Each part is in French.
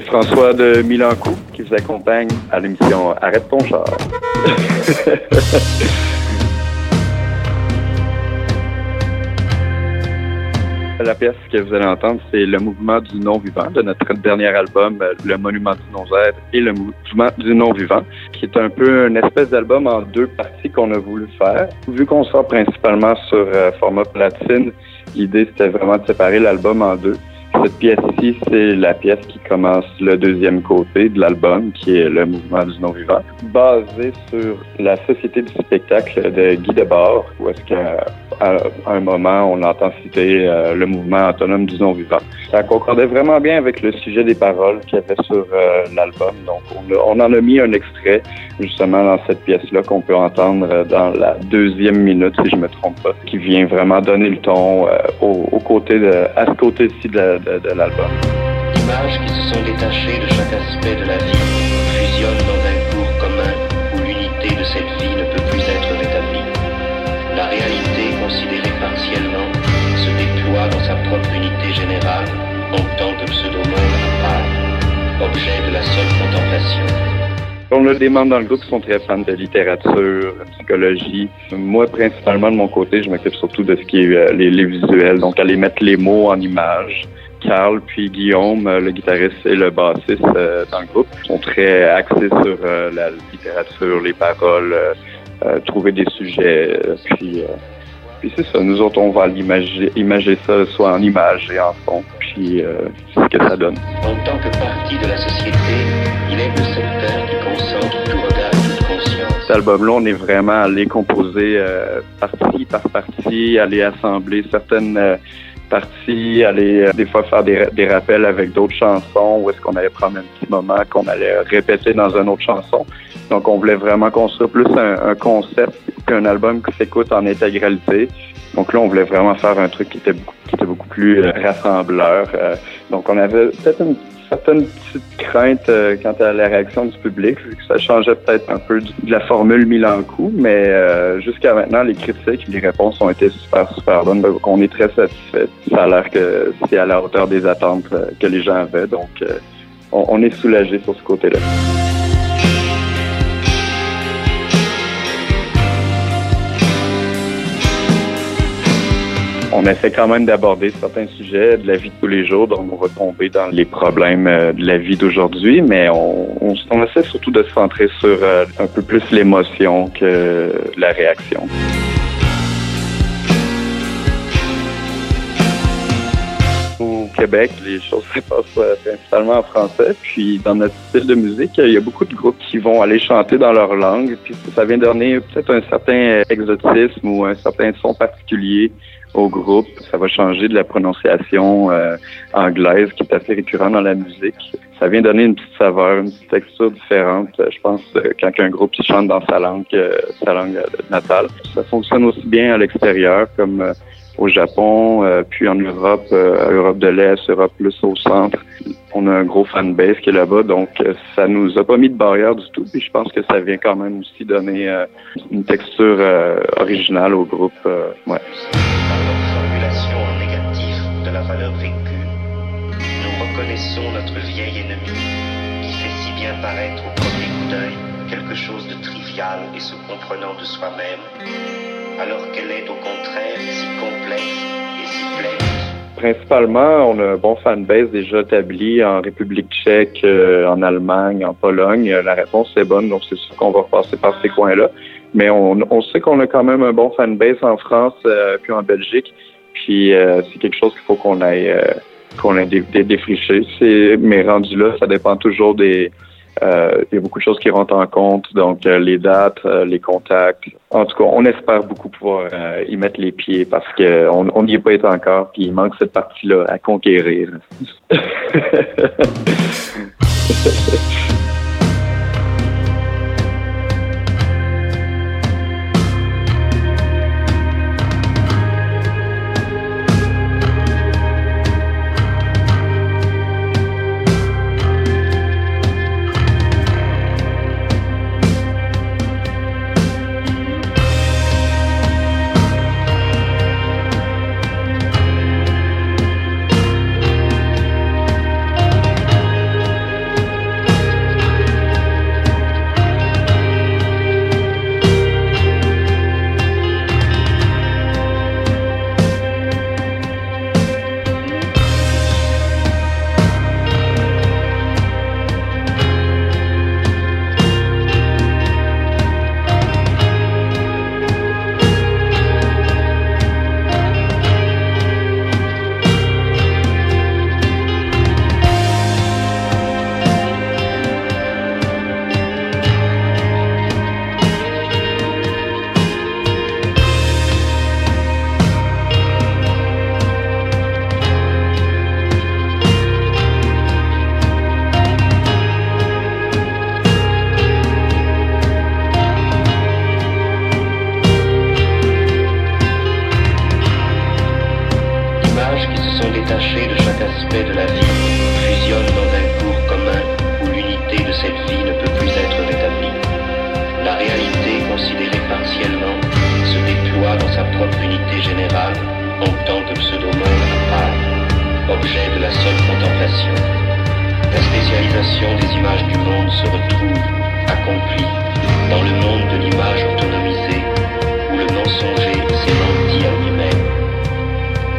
François de Milancourt qui vous accompagne à l'émission Arrête ton char. La pièce que vous allez entendre, c'est le mouvement du non-vivant de notre dernier album, Le Monument du non-être et le mouvement du non-vivant, qui est un peu une espèce d'album en deux parties qu'on a voulu faire. Vu qu'on sort principalement sur euh, format platine, l'idée c'était vraiment de séparer l'album en deux. Cette pièce-ci, c'est la pièce qui commence le deuxième côté de l'album, qui est le mouvement du non-vivant, basé sur la société du spectacle de Guy Debord, où est-ce qu'à un moment, on entend citer euh, le mouvement autonome du non-vivant. Ça concordait vraiment bien avec le sujet des paroles qu'il y avait sur euh, l'album. Donc, on, en a mis un extrait, justement, dans cette pièce-là, qu'on peut entendre dans la deuxième minute, si je me trompe pas, qui vient vraiment donner le ton euh, au, côté de, à ce côté-ci de, de, de l'album. Images qui se sont détachées de chaque aspect de la vie fusionnent dans un cours commun où l'unité de cette vie ne peut plus être rétablie. La réalité, considérée partiellement, se déploie dans sa propre unité générale en tant que pseudo-monde objet de la seule contemplation. On a des membres dans le groupe qui sont très fans de littérature, psychologie. Moi, principalement, de mon côté, je m'occupe surtout de ce qui est euh, les, les, visuels, donc aller mettre les mots en images. Carl puis Guillaume, euh, le guitariste et le bassiste euh, dans le groupe, sont très axés sur euh, la littérature, les paroles, trouver des sujets. puis, puis c'est ça. Nous autres, on va imager, imager ça soit en images et en son. Puis c'est ce que ça donne. En tant que partie de la société, il est le secteur qui concentre tout regard, toute conscience. Cet album-là, on est vraiment allé composer partie par partie, aller assembler certaines partie, aller euh, des fois faire des, des rappels avec d'autres chansons, où est-ce qu'on allait prendre un petit moment qu'on allait répéter dans une autre chanson. Donc, on voulait vraiment construire plus un, un concept qu'un album qui s'écoute en intégralité. Donc là, on voulait vraiment faire un truc qui était beaucoup, qui était beaucoup plus euh, rassembleur. Euh, donc, on avait peut-être une certaines petites craintes euh, quant à la réaction du public, vu que ça changeait peut-être un peu de la formule Milan coup, mais euh, jusqu'à maintenant, les critiques les réponses ont été super, super bonnes. On est très satisfait. Ça a l'air que c'est à la hauteur des attentes euh, que les gens avaient, donc on, on est soulagé sur ce côté-là. On essaie quand même d'aborder certains sujets de la vie de tous les jours, donc on va tomber dans les problèmes euh, de la vie d'aujourd'hui, mais on, on, essaie surtout de se centrer sur euh, un peu plus l'émotion que la réaction. Au Québec, les choses se passent euh, principalement en français. Puis dans notre style de musique, il y a beaucoup de groupes qui vont aller chanter dans leur langue. Puis ça vient donner peut-être un certain exotisme ou un certain son particulier au groupe. Ça va changer de la prononciation euh, anglaise qui est assez récurrente dans la musique. Ça vient donner une petite saveur, une petite texture différente, euh, je pense, euh, quand un groupe chante dans sa langue, sa langue natale. Ça fonctionne aussi bien à l'extérieur comme au Japon, puis en Europe, Europe de l'Est, Europe plus au centre. On a un gros fanbase qui est là-bas, donc ça nous a pas mis de barrière du tout. Puis je pense que ça vient quand même aussi donner une texture originale au groupe. ouais la valeur vécue, nous reconnaissons notre vieil ennemi qui fait si bien paraître au premier coup d'œil quelque chose de trivial et se comprenant de soi-même, alors qu'elle est au contraire si complexe et si pleine. Principalement, on a un bon fanbase déjà établi en République tchèque, euh, en Allemagne, en Pologne. La réponse est bonne, donc c'est sûr qu'on va passer par ces coins-là. Mais on, on sait qu'on a quand même un bon fanbase en France euh, puis en Belgique. Puis euh, c'est quelque chose qu'il faut qu'on aille euh, qu'on ait défriché. Mais rendu là, ça dépend toujours des. Euh, il y a beaucoup de choses qui rentrent en compte, donc les dates, les contacts. En tout cas, on espère beaucoup pouvoir y mettre les pieds parce qu'on n'y est pas encore, puis il manque cette partie-là à conquérir.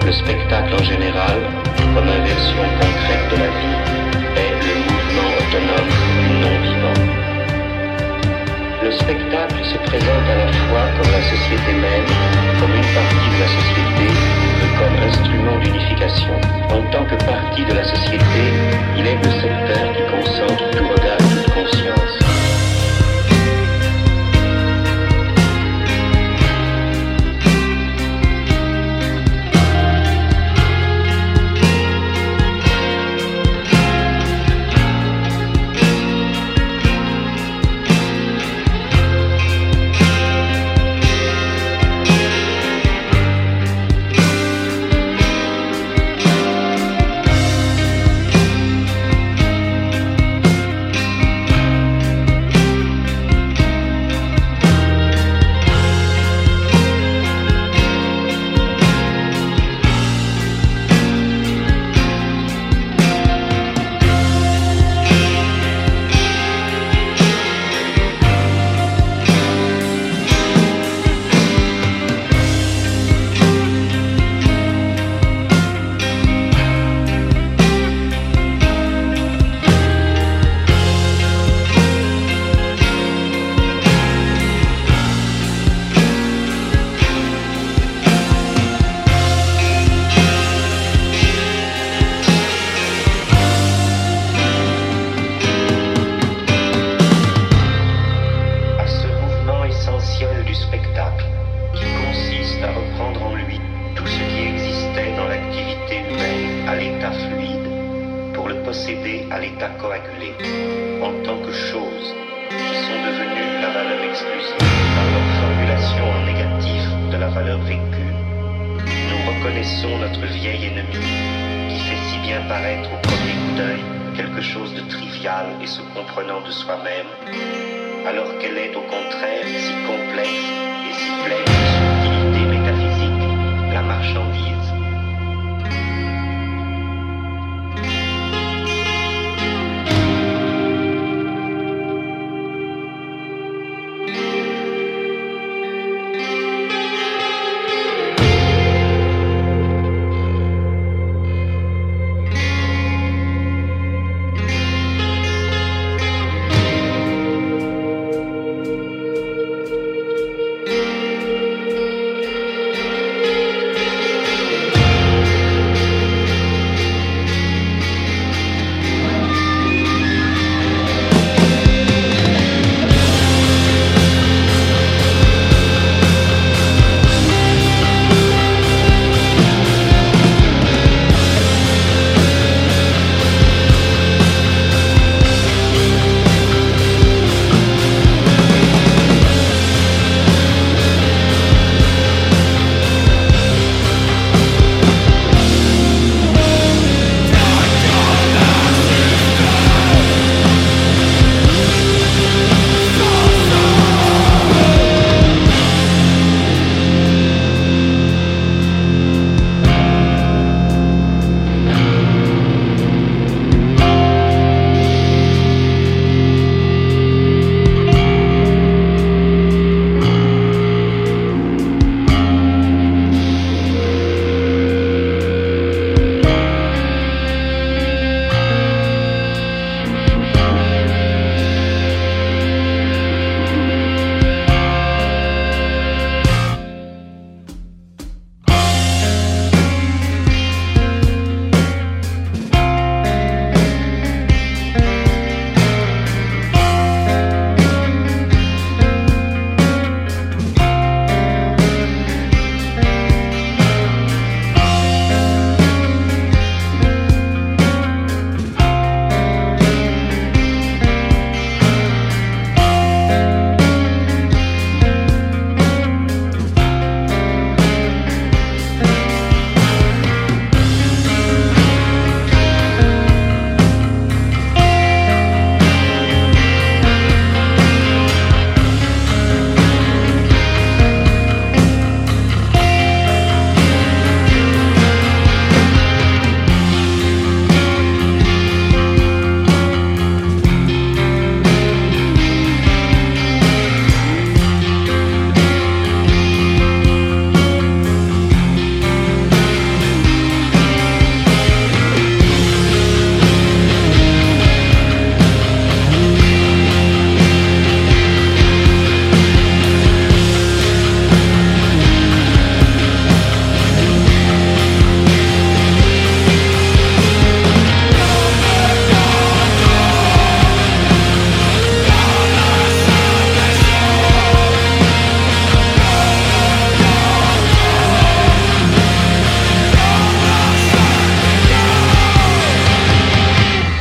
le spectacle en général comme inversion concrète de la vie est le mouvement autonome du non-vivant. Le spectacle se présente à la fois comme la société même, comme une partie de la société et comme instrument d'unification. En tant que partie de la société, il est le secteur qui concentre tout regard, toute conscience. alors qu'elle est au contraire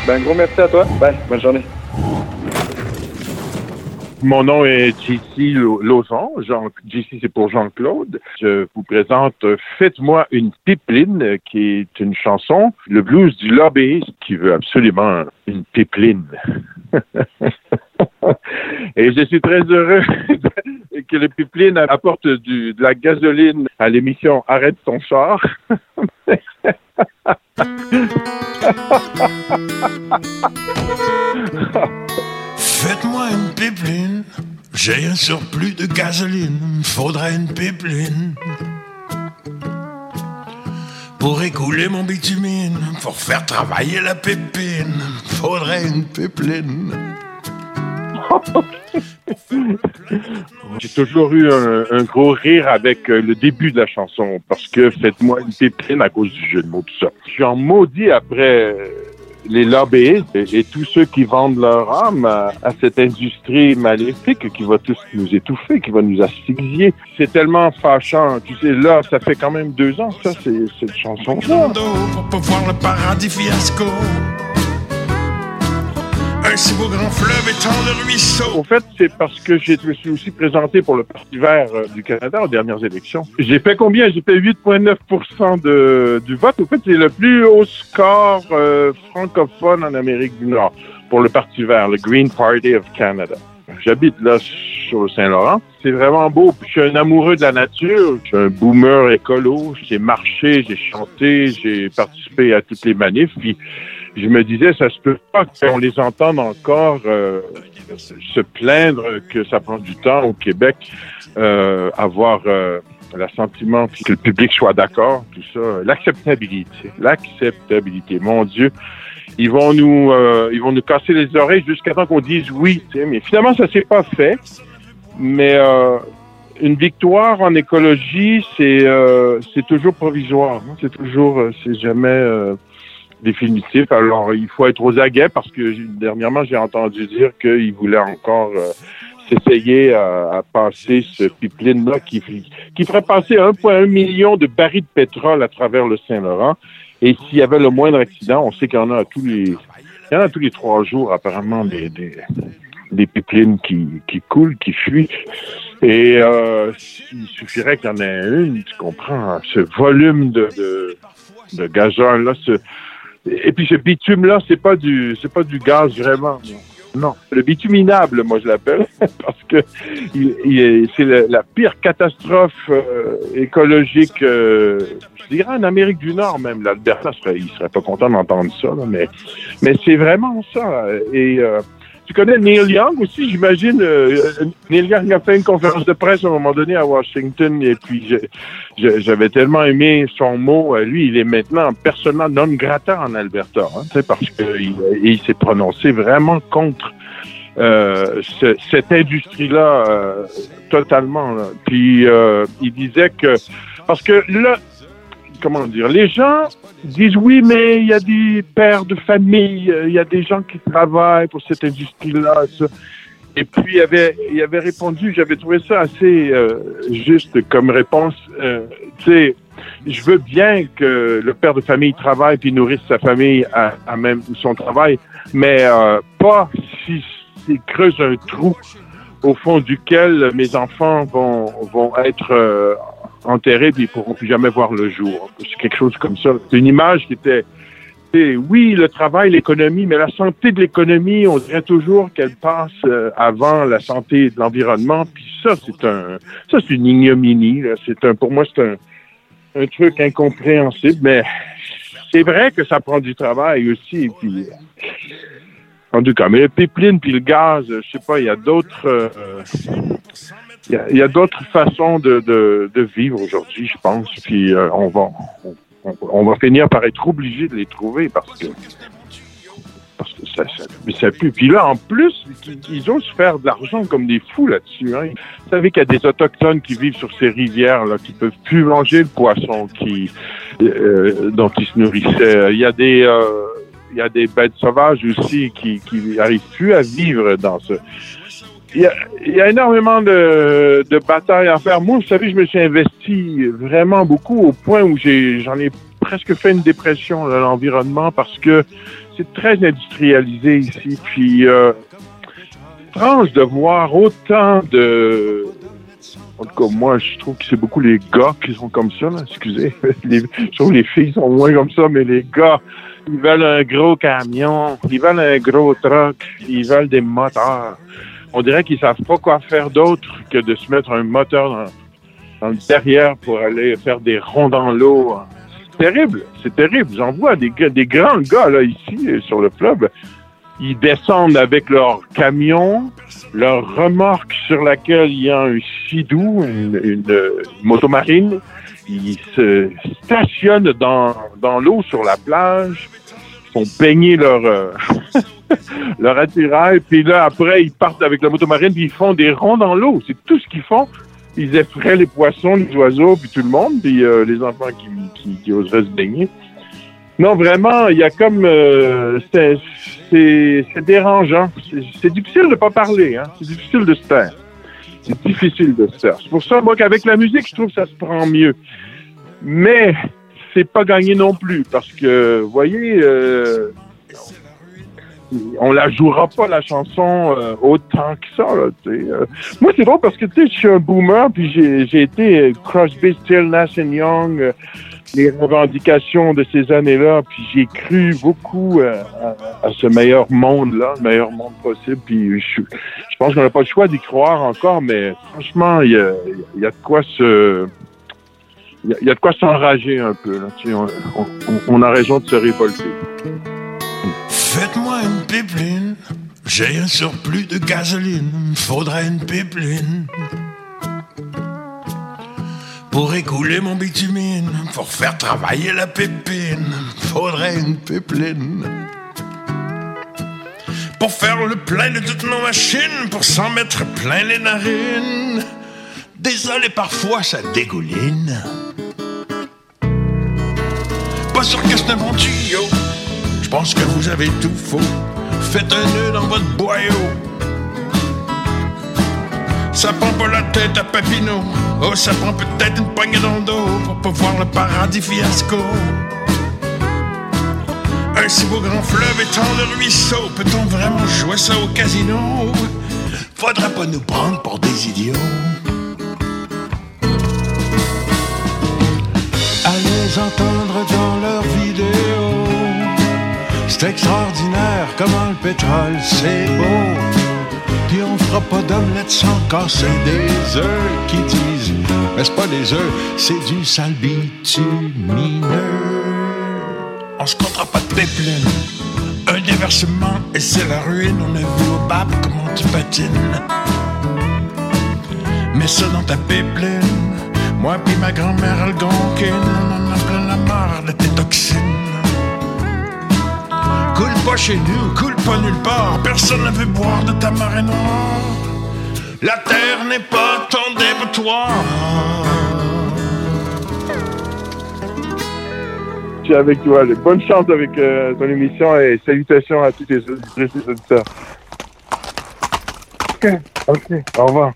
Ben, gros merci à toi. Bye. Bonne journée. Mon nom est JC Lozon. Jean, JC, c'est pour Jean-Claude. Je vous présente Faites-moi une pipeline, qui est une chanson, le blues du lobbyiste qui veut absolument une pipeline. Et je suis très heureux que le pipeline apporte de la gasoline à l'émission Arrête ton char. Faites-moi une pipeline, j'ai un surplus de gasoline, faudrait une pipeline. Pour écouler mon bitumine, pour faire travailler la pépine, faudrait une pipeline. J'ai toujours eu un, gros rire avec euh, le début de la chanson parce que faites-moi une pipeline à cause du jeu de mots, tout ça. Je suis en maudit après les lobbyistes et, tous ceux qui vendent leur âme à, cette industrie maléfique qui va tous nous étouffer, qui va nous asphyxier. C'est tellement fâchant. Tu sais, là, ça fait quand même deux ans, ça, c'est cette chanson-là. Pour voir le paradis fiasco un si beau grand fleuve et tant de ruisseaux. Au fait, c'est parce que je me suis aussi présenté pour le Parti vert euh, du Canada aux dernières élections. J'ai fait combien? J'ai fait 8,9 de, du vote. Au fait, c'est le plus haut score euh, francophone en Amérique du Nord pour le Parti vert, le Green Party of Canada. J'habite là sur le Saint-Laurent. C'est vraiment beau. je suis un amoureux de la nature. Je suis un boomer écolo. J'ai marché, j'ai chanté, j'ai participé à toutes les manifs. Puis je me disais, ça se peut pas qu'on les entende encore euh, se plaindre que ça prend du temps au Québec, euh, avoir euh, l'assentiment, puis que le public soit d'accord, tout ça, l'acceptabilité, l'acceptabilité. Mon Dieu, ils vont nous, euh, ils vont nous casser les oreilles jusqu'à temps qu'on dise oui. Mais finalement, ça s'est pas fait. Mais euh, une victoire en écologie, c'est c'est toujours provisoire. Hein. C'est toujours, c'est jamais définitif. Alors, il faut être aux aguets parce que dernièrement, j'ai entendu dire qu'il voulait encore euh, s'essayer à, passer ce pipeline-là qui, qui ferait passer 1,1 million de barils de pétrole à travers le Saint-Laurent. Et s'il y avait le moindre accident, on sait qu'il y en a tous les, il y en a tous les trois jours, apparemment, des, des, pipelines qui, qui coulent, qui fuient. Et euh, il suffirait qu'il y en ait une, tu comprends, ce volume de, de, de gazole, là, ce, et puis ce bitume-là, c'est pas du, c'est pas du gaz vraiment. Non, le bituminable, moi je l'appelle, parce que c'est la, pire catastrophe euh, écologique, euh, je dirais en Amérique du Nord même. L'Alberta serait, il serait pas content d'entendre ça, mais mais c'est vraiment ça. Et euh, tu connais Neil Young aussi, j'imagine. Euh, Neil Young a fait une conférence de presse à un moment donné à Washington et puis j'avais tellement aimé son mot. Euh, lui, il est maintenant persona non grata en Alberta, hein, parce qu'il il, s'est prononcé vraiment contre euh, cette industrie-là euh, totalement. Puis il disait que parce que là, comment dire, les gens disent oui, mais il y a des pères de famille, il y a des gens qui travaillent pour cette industrie-là. Et puis il avait, il avait répondu, j'avais trouvé ça assez euh, juste comme réponse. Euh, tu sais, je veux bien que le père de famille travaille puis nourrisse sa famille à, même son travail, mais euh, pas si s'il creuse un trou au fond duquel mes enfants vont, vont être enterrés puis ils pourront plus jamais voir le jour. C'est quelque chose comme ça. C'est une image qui était oui, le travail, l'économie, mais la santé de l'économie, on dirait toujours qu'elle passe euh, avant la santé de l'environnement. Puis ça, c'est un, ça c'est une ignominie. C'est un, pour moi, c'est un, un truc incompréhensible. Mais c'est vrai que ça prend du travail aussi. Puis, en tout cas, mais le pipeline puis le gaz, je sais pas, il y a d'autres. Euh, il y a, d'autres façons de, de, de vivre aujourd'hui, je pense. Puis euh, on va on, va finir par être obligé de les trouver parce que parce que ça, ça, ça pue. Puis là, en plus, ils, osent faire de l'argent comme des fous là-dessus. Hein. Vous savez qu'il y a des autochtones qui vivent sur ces rivières là, qui peuvent plus manger le poisson qui euh, dont ils se nourrissaient. Il y a des euh, il y a des bêtes sauvages aussi qui qui arrivent plus à vivre dans ce il y, a, il y a, énormément de, de, batailles à faire. Moi, vous savez, je me suis investi vraiment beaucoup au point où j'en ai presque fait une dépression de l'environnement parce que c'est très industrialisé ici. Puis, euh, étrange de voir autant de... En tout cas, moi, je trouve que c'est beaucoup les gars qui sont comme ça. Là. Excusez. Les, je trouve que les filles sont moins comme ça, mais les gars, ils veulent un gros camion, ils veulent un gros truck, ils veulent des moteurs. On dirait qu'ils savent pas quoi faire d'autre que de se mettre un moteur dans, le derrière pour aller faire des ronds dans l'eau. C'est terrible, c'est terrible. J'en vois des, des grands gars là ici euh, sur le club. Ils descendent avec leur camion, leur remorque sur laquelle il y a un sidou, une, une, euh, motomarine. Ils se stationnent dans, dans l'eau sur la plage, font baigner leur, euh, leur attirail, puis là, après, ils partent avec la motomarine, puis ils font des ronds dans l'eau. C'est tout ce qu'ils font. Ils effraient les poissons, les oiseaux, puis tout le monde, puis euh, les enfants qui, qui, oseraient se baigner. Non, vraiment, il y a comme... euh, c'est- dérangeant. C'est- difficile de pas parler, hein. C'est difficile de se taire. C'est difficile de se taire. C'est pour ça, moi, qu'avec la musique, je trouve que ça se prend mieux. Mais c'est pas gagné non plus, parce que, vous voyez, euh, on la jouera pas la chanson euh, autant que ça. Là, euh. Moi, c'est drôle parce que tu sais, je suis un boomer, puis j'ai été Crosby, Still, Nash Young, les revendications de ces années-là, puis j'ai cru beaucoup à, ce meilleur monde-là, le meilleur monde possible. Puis je, pense qu'on n'a pas le choix d'y croire encore, mais franchement, il y a de quoi se il y, a, de quoi s'enrager un peu. Là, on- on a raison de se révolter. Faites-moi une pipeline. J'ai un surplus de gasoline. Faudrait une pipeline. Pour écouler mon bitumine. Pour faire travailler la pépine. Faudrait une pipeline. Pour faire le plein de toutes nos machines. Pour s'en mettre plein les narines. Désolé, parfois ça dégouline. Pas tuyau. Je pense que vous avez tout faux. Faites un nœud dans votre boyau. Ça prend pas la tête à Papineau. Oh, ça prend peut-être une poignée dans le dos pour pas voir le paradis fiasco. Un si beau grand fleuve étant le ruisseau, peut-on vraiment jouer ça au casino? Faudrait pas nous prendre pour des idiots. Les entendre dans leurs vidéos. C'est extraordinaire comment le pétrole c'est beau. Puis on fera pas d'omelette sans casser des œufs qui disent Mais c'est pas des œufs, c'est du sale bitumineux. On se comptera pas de pipeline. Un déversement et c'est la ruine. On a vu au comment tu patines. Mets ça dans ta pipeline. Moi puis ma grand-mère algonquine, on en a plein la marre de tes toxines. Coule pas chez nous, coule pas nulle part. Personne ne veut boire de ta marée noire. La terre n'est pas ton dépotoir. Avec toi. Bonne chance avec euh, ton émission et salutations à tous les auditeurs. OK. OK. Au revoir.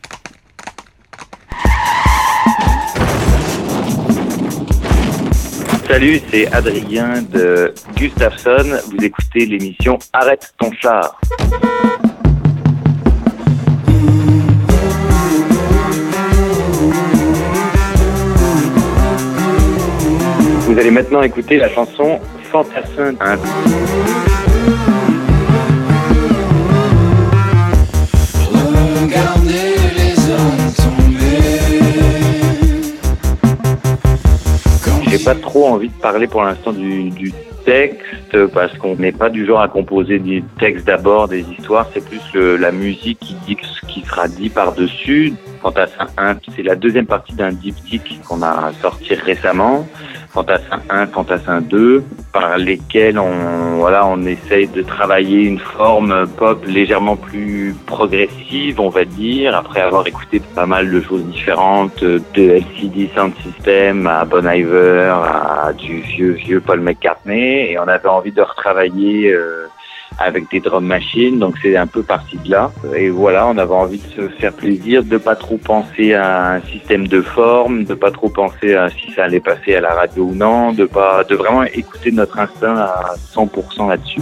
Salut, c'est Adrien de Gustafsson. Vous écoutez l'émission Arrête ton char. Vous allez maintenant écouter la chanson Fantassin. Pas trop envie de parler pour l'instant du, du texte parce qu'on n'est pas du genre à composer des textes d'abord, des histoires. C'est plus la musique qui dit ce qui sera dit par-dessus. Fantassin 1, c'est la deuxième partie d'un diptyque qu'on a sorti récemment. Fantassin 1, Fantassin 2, par lesquels on, voilà, on essaye de travailler une forme pop légèrement plus progressive, on va dire, après avoir écouté pas mal de choses différentes, de LCD Sound System à Bon Iver, à du vieux, vieux Paul McCartney, et on avait envie de retravailler euh, avec des drum machines, donc c'est un peu parti de là. Et voilà, on avait envie de se faire plaisir, de pas trop penser à un système de forme, de pas trop penser à si ça allait passer à la radio ou non, de pas, de vraiment écouter notre instinct à 100% là-dessus.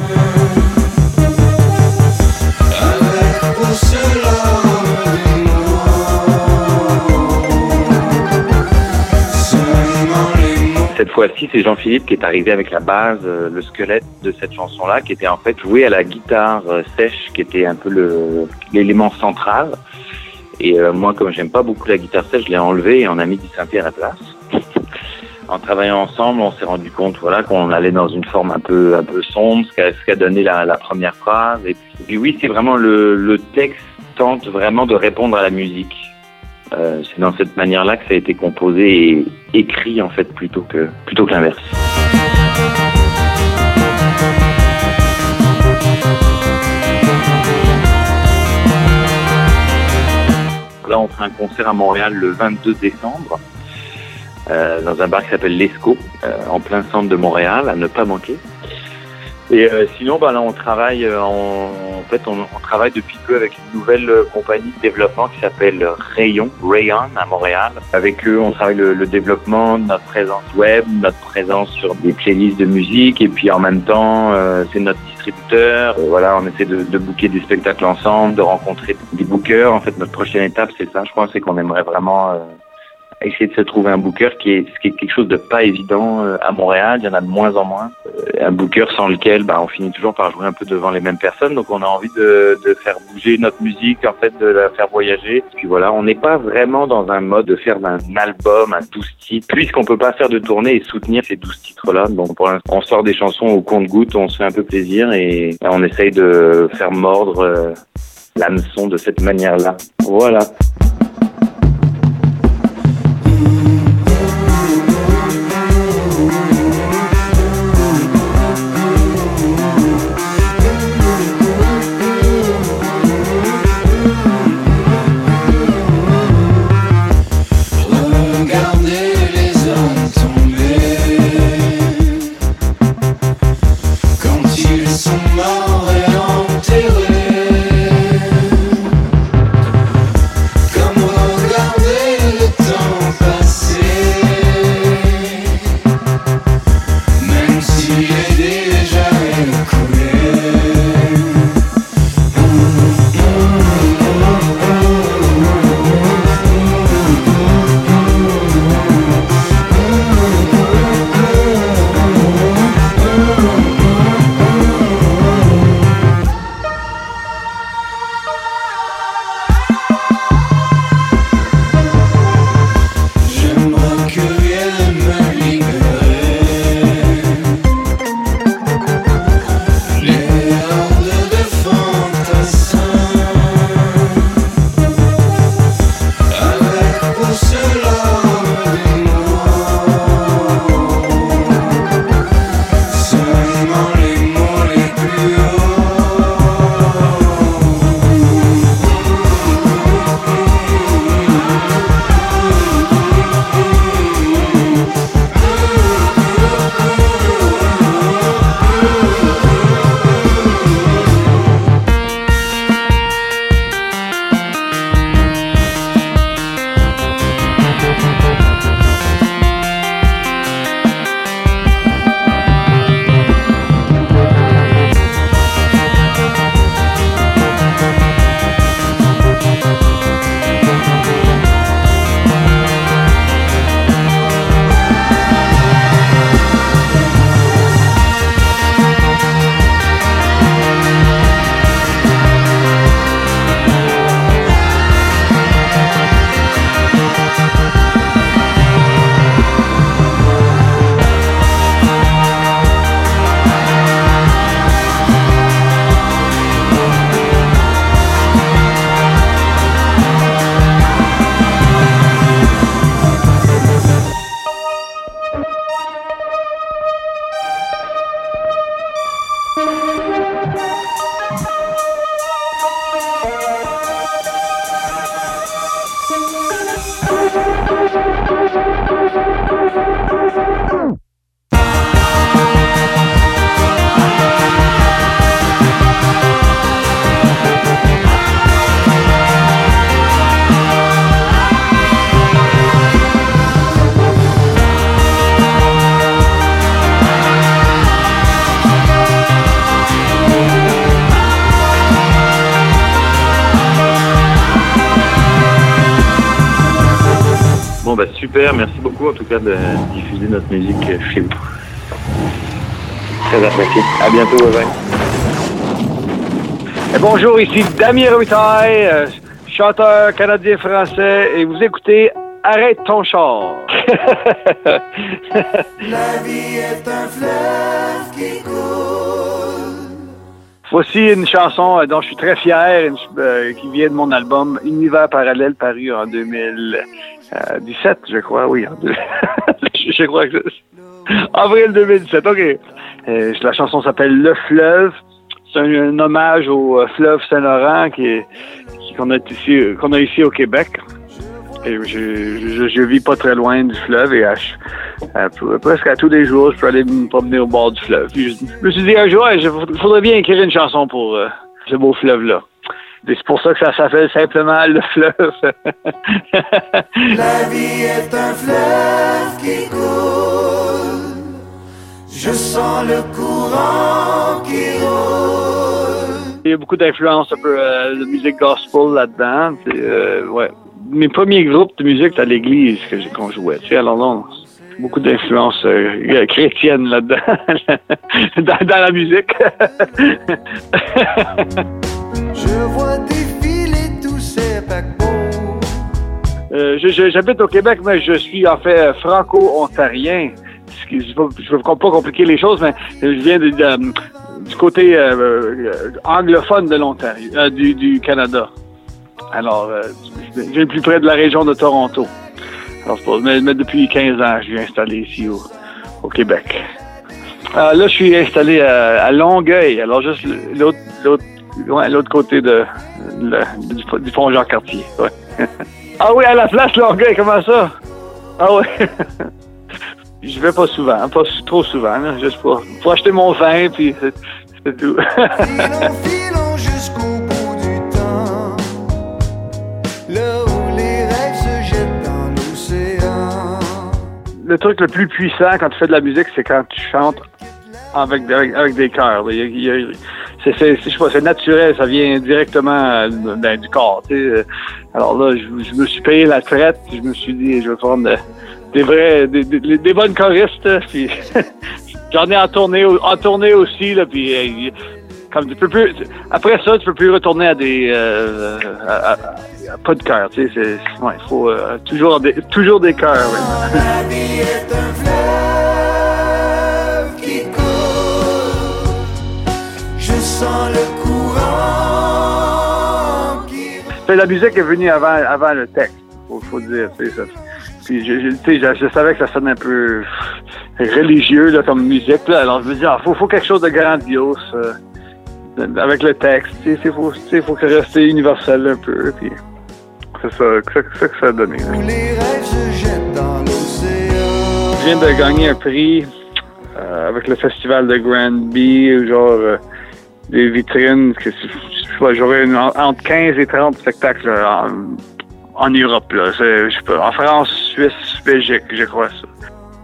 Cette fois-ci, c'est Jean-Philippe qui est arrivé avec la base, euh, le squelette de cette chanson-là, qui était en fait joué à la guitare euh, sèche, qui était un peu l'élément central. Et euh, moi, comme j'aime pas beaucoup la guitare sèche, je l'ai enlevé et on a mis du Saint-Pierre à place. En travaillant ensemble, on s'est rendu compte, voilà, qu'on allait dans une forme un peu, un peu sombre, ce qu'a, qu'a donné la, la première phrase. Et puis oui, c'est vraiment le, le texte tente vraiment de répondre à la musique. Euh, c'est dans cette manière-là que ça a été composé et écrit en fait plutôt que plutôt que l'inverse. Là, on fera un concert à Montréal le 22 décembre euh, dans un bar qui s'appelle l'Esco, euh, en plein centre de Montréal, à ne pas manquer. Et euh, sinon, bah, là, on travaille, euh, en, en fait, on, on travaille depuis peu avec une nouvelle euh, compagnie de développement qui s'appelle Rayon, Rayon à Montréal. Avec eux, on travaille le, le développement de notre présence web, notre présence sur des playlists de musique, et puis en même temps, euh, c'est notre distributeur. Voilà, on essaie de, de booker des spectacles ensemble, de rencontrer des bookers. En fait, notre prochaine étape, c'est ça, je crois, c'est qu'on aimerait vraiment euh, essayer de se trouver un booker qui est, qui est quelque chose de pas évident euh, à Montréal. Il y en a de moins en moins. Euh, un booker sans lequel, bah, on finit toujours par jouer un peu devant les mêmes personnes. Donc, on a envie de, de faire bouger notre musique, en fait, de la faire voyager. Puis voilà, on n'est pas vraiment dans un mode de faire un album à 12 titres, puisqu'on peut pas faire de tournée et soutenir ces 12 titres-là. Donc, pour l'instant, on sort des chansons au compte-goutte, on se fait un peu plaisir et, et on essaye de faire mordre euh, l'hameçon de cette manière-là. Voilà. Super. Merci beaucoup en tout cas de diffuser notre musique chez vous. Très apprécié. À bientôt. Bye bye. Et bonjour, ici Damien Robitaille, euh, chanteur canadien-français, et vous écoutez Arrête ton char. La vie est un fleuve qui coule. Voici une chanson euh, dont je suis très fier, une- euh, qui vient de mon album Univers parallèle paru en 2017, je crois, oui. je crois que c'est avril 2017, ok. Euh, la chanson s'appelle Le fleuve. C'est un, hommage au euh, fleuve Saint-Laurent qui qu'on a ici euh, qu'on a ici au Québec. Et je, je, vis pas très loin du fleuve et à presque à tous les jours, je peux aller me promener au bord du fleuve. Je, me suis dit un jour, il faudrait bien écrire une chanson pour euh, ce beau fleuve-là. C'est pour ça que ça s'appelle simplement le fleuve. La vie est un fleuve qui coule. Je sens le courant qui roule. Il y a beaucoup d'influence un peu euh, de musique gospel là-dedans. Euh, ouais. Mes premiers groupes de musique, c'était à l'église que j'ai qu'on jouait. Tu sais, alors non, beaucoup d'influence euh, chrétienne là-dedans, dans, dans la musique. Je vois défiler tous ces. Euh, J'habite au Québec, mais je suis en fait euh, franco-ontarien. Je ne veux pas compliquer les choses, mais je viens de- de- du côté euh, euh, anglophone de l'Ontario, euh, du, du Canada. Alors, euh, je viens plus près de la région de Toronto. Mais, depuis 15 ans, je suis installé ici au, Québec. Euh, là, je suis installé à, Longueuil, alors juste l'autre l'autre côté de, du, du pont Jean-Cartier. Ah oui, à la place Longueuil, comment ça? Ah oui. Je vais pas souvent, pas trop souvent, juste pour, pour acheter mon vin, puis c'est c'est tout. le truc le plus puissant quand tu fais de la musique, c'est quand tu chantes avec, avec, avec des a- C'est naturel, ça vient directement euh, ben, du corps. Alors là, je, me suis payé la traite, je me suis dit, je vais prendre de- des vrais, des, bonnes choristes, j'en ai en tournée, en tournée aussi, là, puis euh, comme tu peux plus, après ça, tu peux plus retourner à des, euh, à- à- à- pas de cœur, tu sais, c'est, ouais, il faut euh, toujours des, toujours des cœurs. ouais. La musique est venue avant, avant le texte, faut, faut dire. Ça. Puis je, je, je, je savais que ça sonnait un peu religieux là, comme musique. Là. Alors je me dis, il faut, faut quelque chose de grandiose euh, avec le texte. Il faut, faut que rester universel un peu. Puis c'est ça, c'est ça que ça a donné. là. où les rêves se jettent dans l'océan. Je viens de gagner un prix euh, avec le festival de Granby, genre euh, des vitrines. Que, j'aurais entre 15 et 30 spectacles là, en, en Europe. Là. Je sais pas, en France, Suisse, Belgique, je crois ça.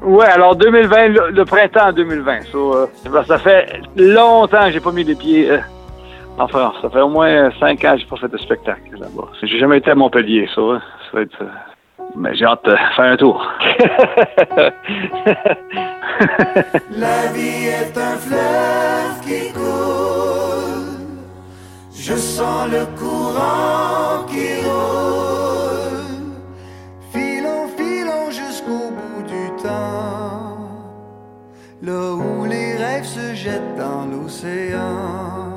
Ouais, alors 2020, le, printemps 2020. So, euh, ben, ça fait longtemps que j'ai pas mis les pieds euh, en France. Ça fait au moins 5 ans que j'ai pas fait de spectacle là-bas. J'ai jamais été à Montpellier, hein. Ça va être... euh, mais j'ai hâte de faire un tour. La vie est un fleuve qui coule. Je sens le courant qui roule. Là où les rêves se jettent dans l'océan.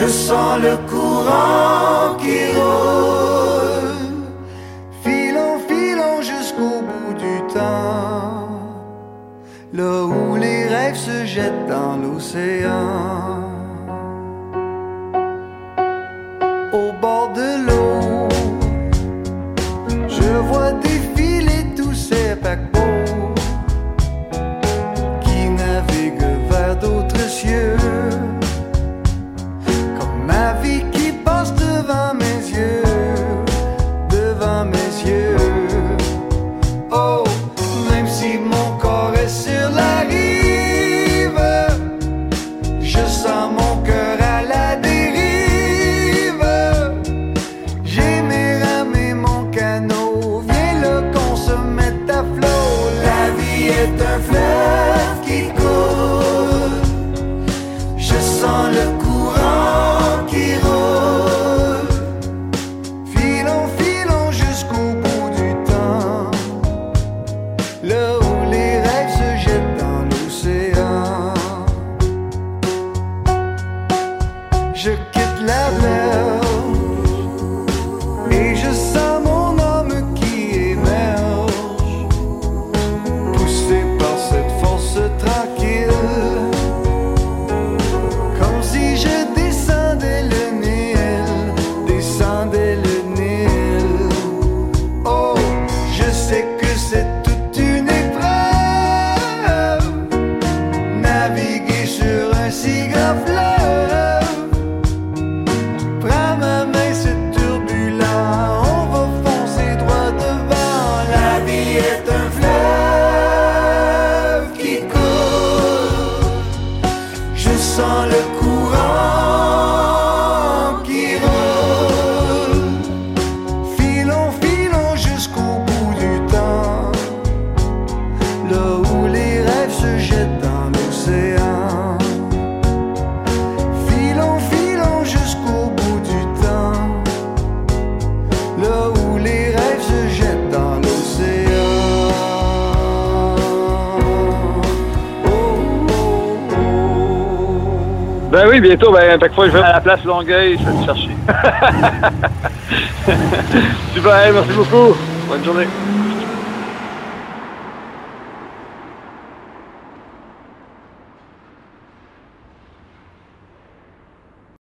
Je sens le courant qui roule. Filons, filons jusqu'au bout du temps. Là où les rêves se jettent dans l'océan. bientôt, ben, chaque fois que je vais à la place Longueuil, je vais te chercher. Super, merci beaucoup. Bonne journée.